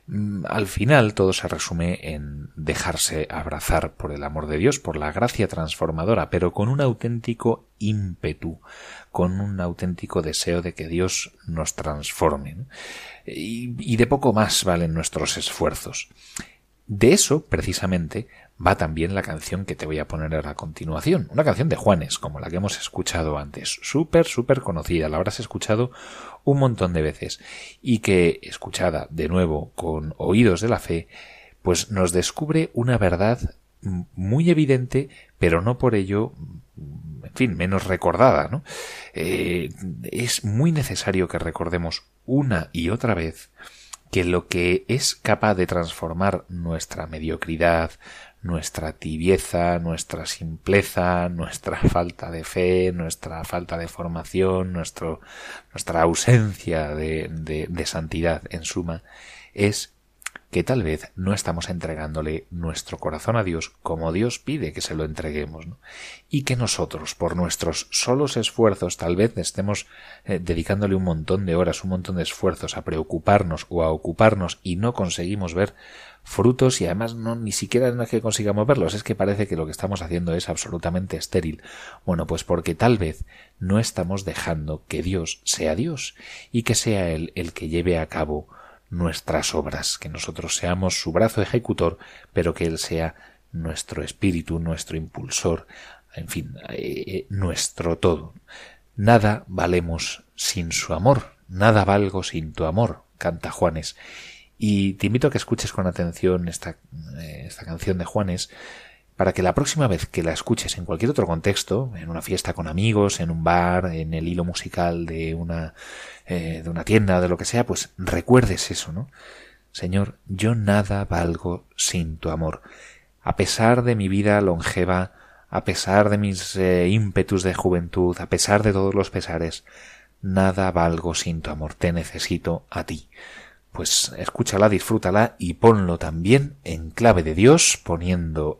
Speaker 1: Mm, al final todo se resume en dejarse abrazar por el amor de Dios, por la gracia transformadora, pero con un auténtico ímpetu, con un auténtico deseo de que Dios nos transforme. Y, de poco más valen nuestros esfuerzos. De eso, precisamente, va también la canción que te voy a poner a continuación. Una canción de Juanes, como la que hemos escuchado antes. Súper, súper conocida. La habrás escuchado un montón de veces. Y que, escuchada de nuevo con oídos de la fe, pues nos descubre una verdad muy evidente, pero no por ello fin, menos recordada, ¿no? Eh, es muy necesario que recordemos una y otra vez que lo que es capaz de transformar nuestra mediocridad, nuestra tibieza, nuestra simpleza, nuestra (laughs) falta de fe, nuestra falta de formación, nuestro, nuestra ausencia de, de, de santidad, en suma, es que tal vez no estamos entregándole nuestro corazón a Dios como Dios pide que se lo entreguemos, y que nosotros, por nuestros solos esfuerzos, tal vez estemos eh, dedicándole un montón de horas, un montón de esfuerzos a preocuparnos o a ocuparnos y no conseguimos ver frutos y además no ni siquiera no es que consigamos verlos, es que parece que lo que estamos haciendo es absolutamente estéril. Bueno, pues porque tal vez no estamos dejando que Dios sea Dios y que sea Él el que lleve a cabo nuestras obras, que nosotros seamos su brazo ejecutor, pero que Él sea nuestro espíritu, nuestro impulsor, en fin, eh, eh, nuestro todo. Nada valemos sin su amor, nada valgo sin tu amor, canta Juanes. Y te invito a que escuches con atención esta, eh, esta canción de Juanes, para que la próxima vez que la escuches en cualquier otro contexto, en una fiesta con amigos, en un bar, en el hilo musical de una, eh, de una tienda, de lo que sea, pues recuerdes eso, ¿no? Señor, yo nada valgo sin tu amor. A pesar de mi vida longeva, a pesar de mis eh, ímpetus de juventud, a pesar de todos los pesares, nada valgo sin tu amor. Te necesito a ti pues escúchala, disfrútala y ponlo también en clave de Dios, poniendo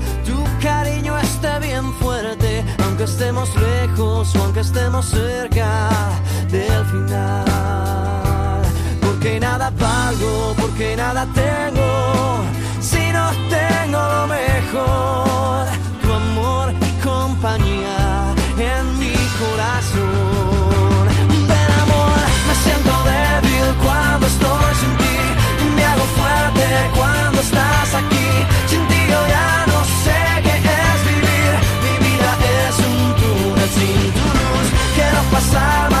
Speaker 2: esté bien fuerte, aunque estemos lejos o aunque estemos cerca del final. Porque nada valgo, porque nada tengo, si no tengo lo mejor, tu amor y compañía en mi corazón. Ven amor, me siento débil cuando estoy sin ti hago fuerte cuando estás aquí. Quiero pasar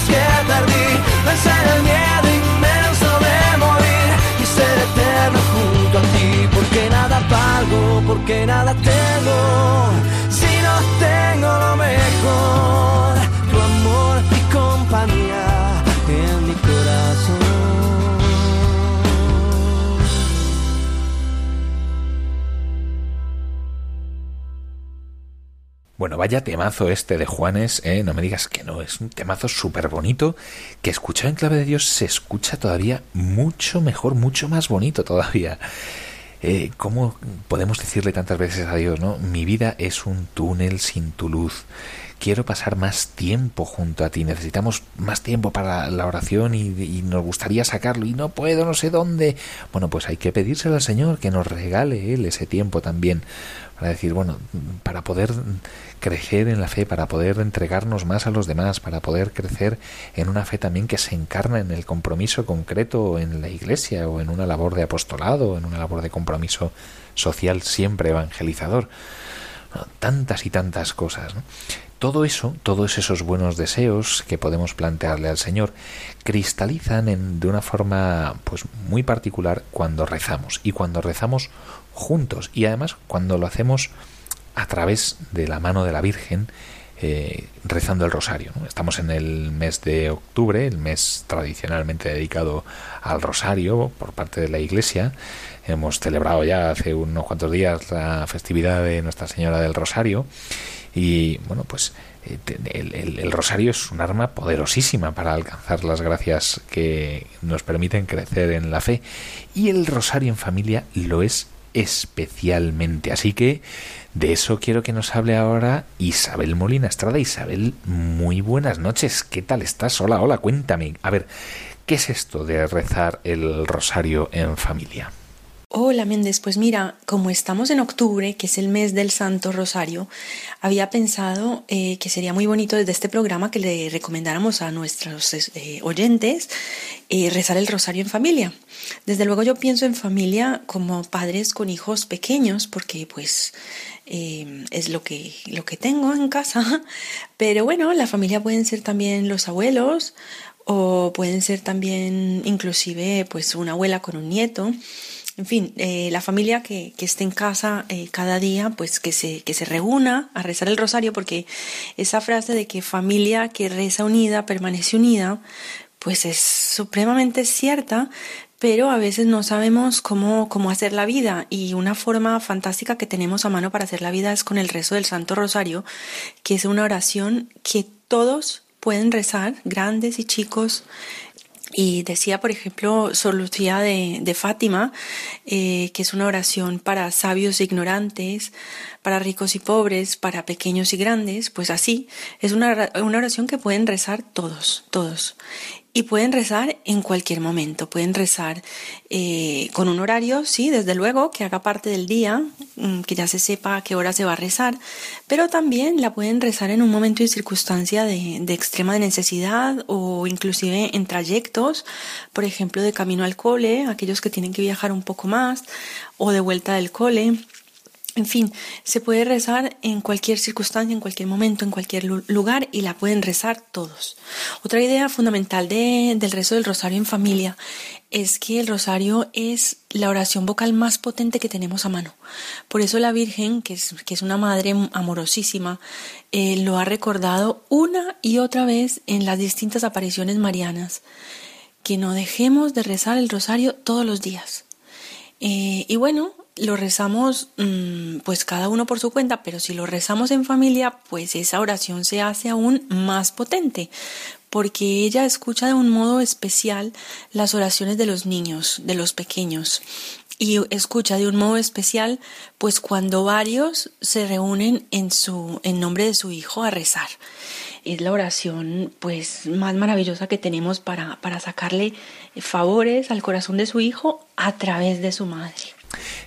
Speaker 2: noches que perdí, vencer el miedo inmenso de morir y ser eterno junto a ti. Porque nada valgo, porque nada tengo, si no tengo lo mejor, tu amor y compañía
Speaker 1: Bueno, vaya temazo este de Juanes, ¿eh? no me digas que no, es un temazo súper bonito que escuchado en clave de Dios se escucha todavía mucho mejor, mucho más bonito todavía. Eh, ¿Cómo podemos decirle tantas veces a Dios, no? Mi vida es un túnel sin tu luz. Quiero pasar más tiempo junto a ti. Necesitamos más tiempo para la oración y, y nos gustaría sacarlo y no puedo, no sé dónde. Bueno, pues hay que pedírselo al Señor que nos regale Él ese tiempo también para decir, bueno, para poder crecer en la fe, para poder entregarnos más a los demás, para poder crecer en una fe también que se encarna en el compromiso concreto en la iglesia o en una labor de apostolado, en una labor de compromiso social siempre evangelizador. Bueno, tantas y tantas cosas. Todo eso, todos esos buenos deseos que podemos plantearle al Señor, cristalizan en, de una forma pues muy particular cuando rezamos y cuando rezamos juntos y además cuando lo hacemos a través de la mano de la Virgen eh, rezando el rosario. Estamos en el mes de octubre, el mes tradicionalmente dedicado al rosario por parte de la Iglesia. Hemos celebrado ya hace unos cuantos días la festividad de Nuestra Señora del Rosario y bueno, pues el, el, el, rosario es un arma poderosísima para alcanzar las gracias que nos permiten crecer en la fe y el rosario en familia lo es especialmente. Así que de eso quiero que nos hable ahora Isabel Molina Estrada. Isabel, muy buenas noches. ¿Qué tal estás? Hola, hola, cuéntame. A ver, ¿qué es esto de rezar el rosario en familia?
Speaker 4: Hola Méndez, pues mira, como estamos en octubre, que es el mes del Santo Rosario, había pensado eh, que sería muy bonito desde este programa que le recomendáramos a nuestros eh, oyentes eh, rezar el rosario en familia. Desde luego yo pienso en familia como padres con hijos pequeños, porque pues es lo que, lo que tengo en casa, (laughs) pero bueno, la familia pueden ser también los abuelos o pueden ser también inclusive pues una abuela con un nieto. En fin, eh, la familia que, que, esté en casa eh, cada día, pues que se, que se reúna a rezar el rosario, porque esa frase de que familia que reza unida permanece unida, pues es supremamente cierta, pero a veces no sabemos cómo, cómo hacer la vida. Y una forma fantástica que tenemos a mano para hacer la vida es con el rezo del Santo Rosario, que es una oración que todos pueden rezar, grandes y chicos, y decía, por ejemplo, Sor de, de Fátima, eh, que es una oración para sabios e ignorantes, para ricos y pobres, para pequeños y grandes, pues así, es una, una oración que pueden rezar todos, todos. Y pueden rezar en cualquier momento, pueden rezar eh, con un horario, sí, desde luego, que haga parte del día, mm, que ya se sepa a qué hora se va a rezar, pero también la pueden rezar en un momento y circunstancia de, de extrema necesidad o inclusive en trayectos, por ejemplo, de camino al cole, aquellos que tienen que viajar un poco más, o de vuelta del cole. En fin, se puede rezar en cualquier circunstancia, en cualquier momento, en cualquier lugar y la pueden rezar todos. Otra idea fundamental de, del rezo del rosario en familia es que el rosario es la oración vocal más potente que tenemos a mano. Por eso la Virgen, que es, que es una madre amorosísima, eh, lo ha recordado una y otra vez en las distintas apariciones marianas, que no dejemos de rezar el rosario todos los días. Eh, y bueno, lo rezamos mmm, pues cada uno por su cuenta, pero si lo rezamos en familia, pues esa oración se hace aún más potente, porque ella escucha de un modo especial las oraciones de los niños, de los pequeños, y escucha de un modo especial pues cuando varios se reúnen en su en nombre de su hijo a rezar. es la oración pues más maravillosa que tenemos para, para sacarle favores al corazón de su hijo a través de su madre.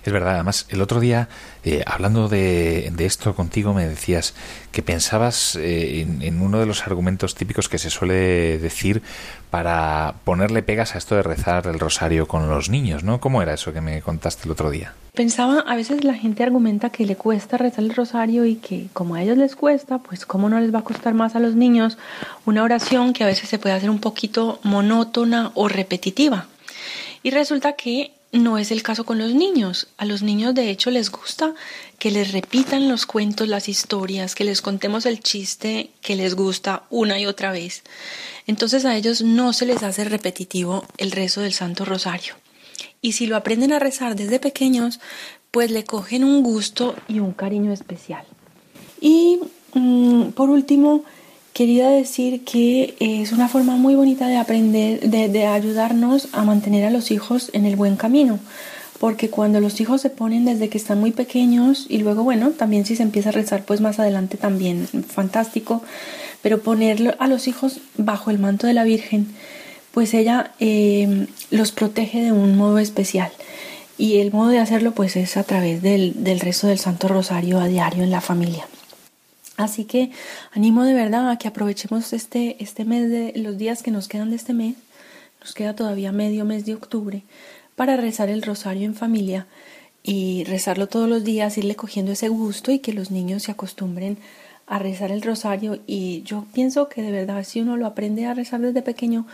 Speaker 1: Es verdad, además el otro día, eh, hablando de, esto contigo, me decías que pensabas eh, en, uno de los argumentos típicos que se suele decir para ponerle pegas a esto de rezar el rosario con los niños, ¿no? ¿Cómo era eso que me contaste el otro día?
Speaker 4: Pensaba, a veces la gente argumenta que le cuesta rezar el rosario y que como a ellos les cuesta, pues cómo no les va a costar más a los niños una oración que a veces se puede hacer un poquito monótona o repetitiva. Y resulta que no es el caso con los niños. A los niños de hecho les gusta que les repitan los cuentos, las historias, que les contemos el chiste que les gusta una y otra vez. Entonces a ellos no se les hace repetitivo el rezo del Santo Rosario. Y si lo aprenden a rezar desde pequeños, pues le cogen un gusto y un cariño especial. Y mm, por último, quería decir que es una forma muy bonita de aprender, de, ayudarnos a mantener a los hijos en el buen camino. Porque cuando los hijos se ponen desde que están muy pequeños y luego, bueno, también si se empieza a rezar, pues más adelante también, fantástico. Pero poner a los hijos bajo el manto de la Virgen, pues ella eh, los protege de un modo especial. Y el modo de hacerlo, pues es a través del, del rezo del Santo Rosario a diario en la familia. Así que animo de verdad a que aprovechemos este, este mes de los días que nos quedan de este mes, nos queda todavía medio mes de octubre, para rezar el rosario en familia y rezarlo todos los días, irle cogiendo ese gusto y que los niños se acostumbren a rezar el rosario. Y yo pienso que de verdad si uno lo aprende a rezar desde pequeño,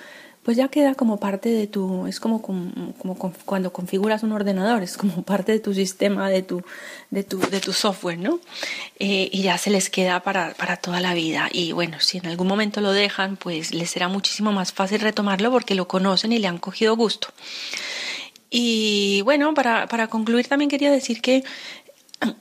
Speaker 4: pues ya queda como parte de tu, es como, como, cuando configuras un ordenador, es como parte de tu sistema, de tu, de tu, de tu software, ¿no? Eh, y ya se les queda para, para toda la vida. Y bueno, si en algún momento lo dejan, pues les será muchísimo más fácil retomarlo porque lo conocen y le han cogido gusto. Y bueno, para, para concluir también quería decir que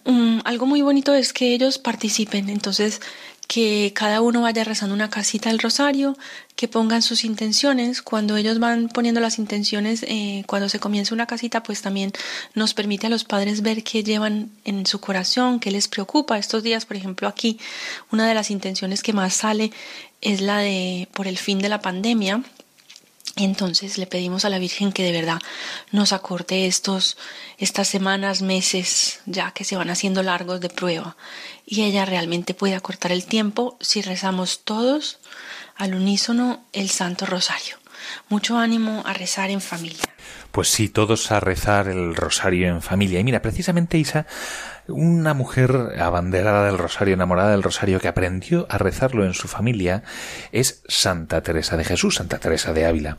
Speaker 4: um, algo muy bonito es que ellos participen. Entonces, que cada uno vaya rezando una casita del rosario, que pongan sus intenciones. Cuando ellos van poniendo las intenciones, eh, cuando se comienza una casita, pues también nos permite a los padres ver qué llevan en su corazón, qué les preocupa. Estos días, por ejemplo, aquí, una de las intenciones que más sale es la de por el fin de la pandemia. Entonces le pedimos a la Virgen que de verdad nos acorte estos, estas semanas, meses, ya que se van haciendo largos de prueba y ella realmente puede acortar el tiempo si rezamos todos al unísono el Santo Rosario. Mucho ánimo a rezar en familia.
Speaker 1: Pues sí, todos a rezar el rosario en familia. Y mira, precisamente Isa, una mujer abanderada del rosario, enamorada del rosario, que aprendió a rezarlo en su familia, es Santa Teresa de Jesús, Santa Teresa de Ávila,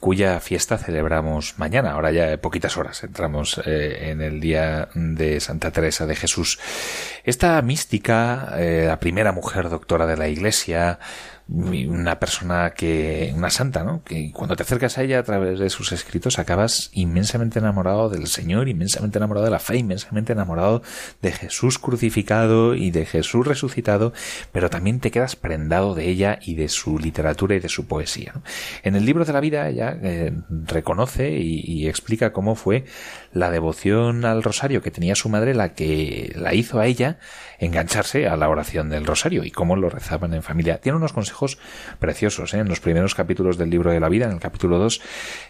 Speaker 1: cuya fiesta celebramos mañana. Ahora ya poquitas horas entramos eh, en el día de Santa Teresa de Jesús. Esta mística, eh, la primera mujer doctora de la Iglesia, una persona que, una santa, ¿no? Que cuando te acercas a ella a través de sus escritos acabas inmensamente enamorado del Señor, inmensamente enamorado de la fe, inmensamente enamorado de Jesús crucificado y de Jesús resucitado, pero también te quedas prendado de ella y de su literatura y de su poesía. En el libro de la vida ella eh, reconoce y, y explica cómo fue la devoción al rosario que tenía su madre la que la hizo a ella engancharse a la oración del rosario y cómo lo rezaban en familia. Tiene unos consejos preciosos ¿eh? en los primeros capítulos del libro de la vida, en el capítulo 2,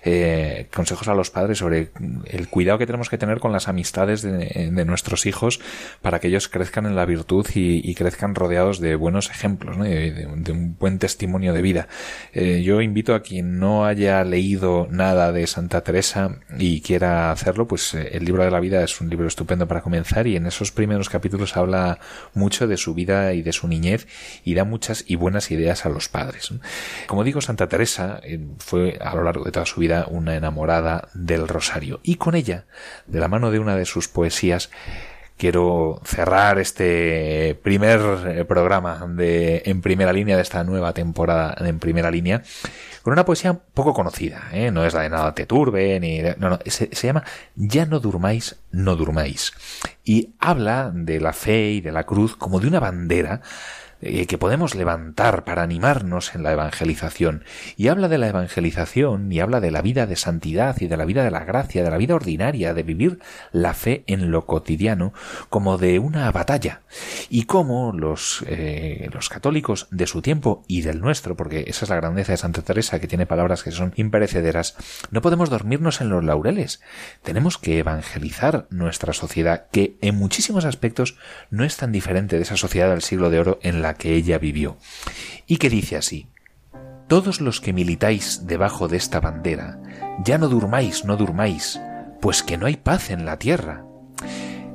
Speaker 1: eh, consejos a los padres sobre el cuidado que tenemos que tener con las amistades de, nuestros hijos para que ellos crezcan en la virtud y, crezcan rodeados de buenos ejemplos, de, un buen testimonio de vida. Eh, yo invito a quien no haya leído nada de Santa Teresa y quiera hacerlo, pues el libro de la vida es un libro estupendo para comenzar y en esos primeros capítulos habla mucho de su vida y de su niñez y da muchas y buenas ideas a los padres. Como digo, Santa Teresa eh, fue a lo largo de toda su vida una enamorada del rosario y con ella, de la mano de una de sus poesías, quiero cerrar este primer eh, programa de en primera línea de esta nueva temporada en primera línea con una poesía poco conocida, ¿eh? no es la de nada te turbe, ni no, no, se, se, llama Ya no durmáis, no durmáis. Y habla de la fe y de la cruz como de una bandera eh, que podemos levantar para animarnos en la evangelización. Y habla de la evangelización y habla de la vida de santidad y de la vida de la gracia, de la vida ordinaria, de vivir la fe en lo cotidiano como de una batalla. Y cómo los, eh, los católicos de su tiempo y del nuestro, porque esa es la grandeza de Santa Teresa, que tiene palabras que son imperecederas, no podemos dormirnos en los laureles. Tenemos que evangelizar nuestra sociedad, que en muchísimos aspectos no es tan diferente de esa sociedad del siglo de oro en que ella vivió, y que dice así Todos los que militáis debajo de esta bandera, ya no durmáis, no durmáis, pues que no hay paz en la tierra.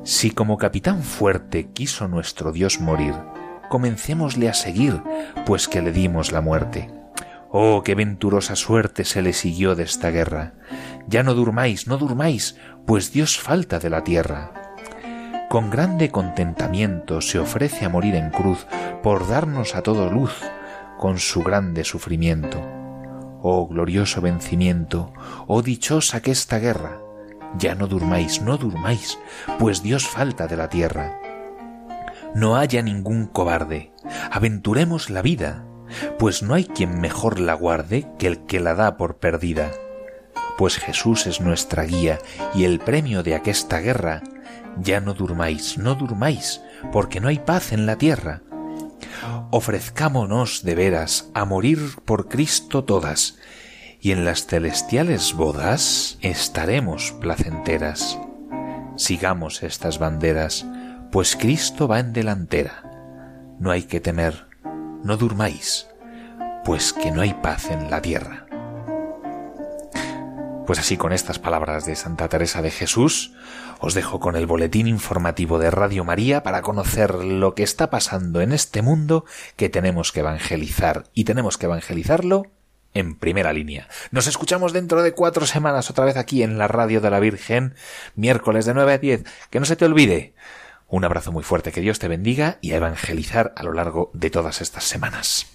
Speaker 1: Si como capitán fuerte quiso nuestro Dios morir, comencémosle a seguir, pues que le dimos la muerte. Oh, qué venturosa suerte se le siguió de esta guerra. Ya no durmáis, no durmáis, pues Dios falta de la tierra con grande contentamiento se ofrece a morir en cruz por darnos a todo luz con su grande sufrimiento. Oh glorioso vencimiento, oh dichosa que esta guerra, ya no durmáis, no durmáis, pues Dios falta de la tierra. No haya ningún cobarde, aventuremos la vida, pues no hay quien mejor la guarde que el que la da por perdida. Pues Jesús es nuestra guía y el premio de aquesta guerra ya no durmáis, no durmáis, porque no hay paz en la tierra. Ofrezcámonos de veras a morir por Cristo todas, y en las celestiales bodas estaremos placenteras. Sigamos estas banderas, pues Cristo va en delantera. No hay que temer, no durmáis, pues que no hay paz en la tierra. Pues así con estas palabras de Santa Teresa de Jesús, os dejo con el boletín informativo de Radio María para conocer lo que está pasando en este mundo que tenemos que evangelizar y tenemos que evangelizarlo en primera línea. Nos escuchamos dentro de cuatro semanas otra vez aquí en la Radio de la Virgen, miércoles de 9 a 10. Que no se te olvide. Un abrazo muy fuerte, que Dios te bendiga y a evangelizar a lo largo de todas estas semanas.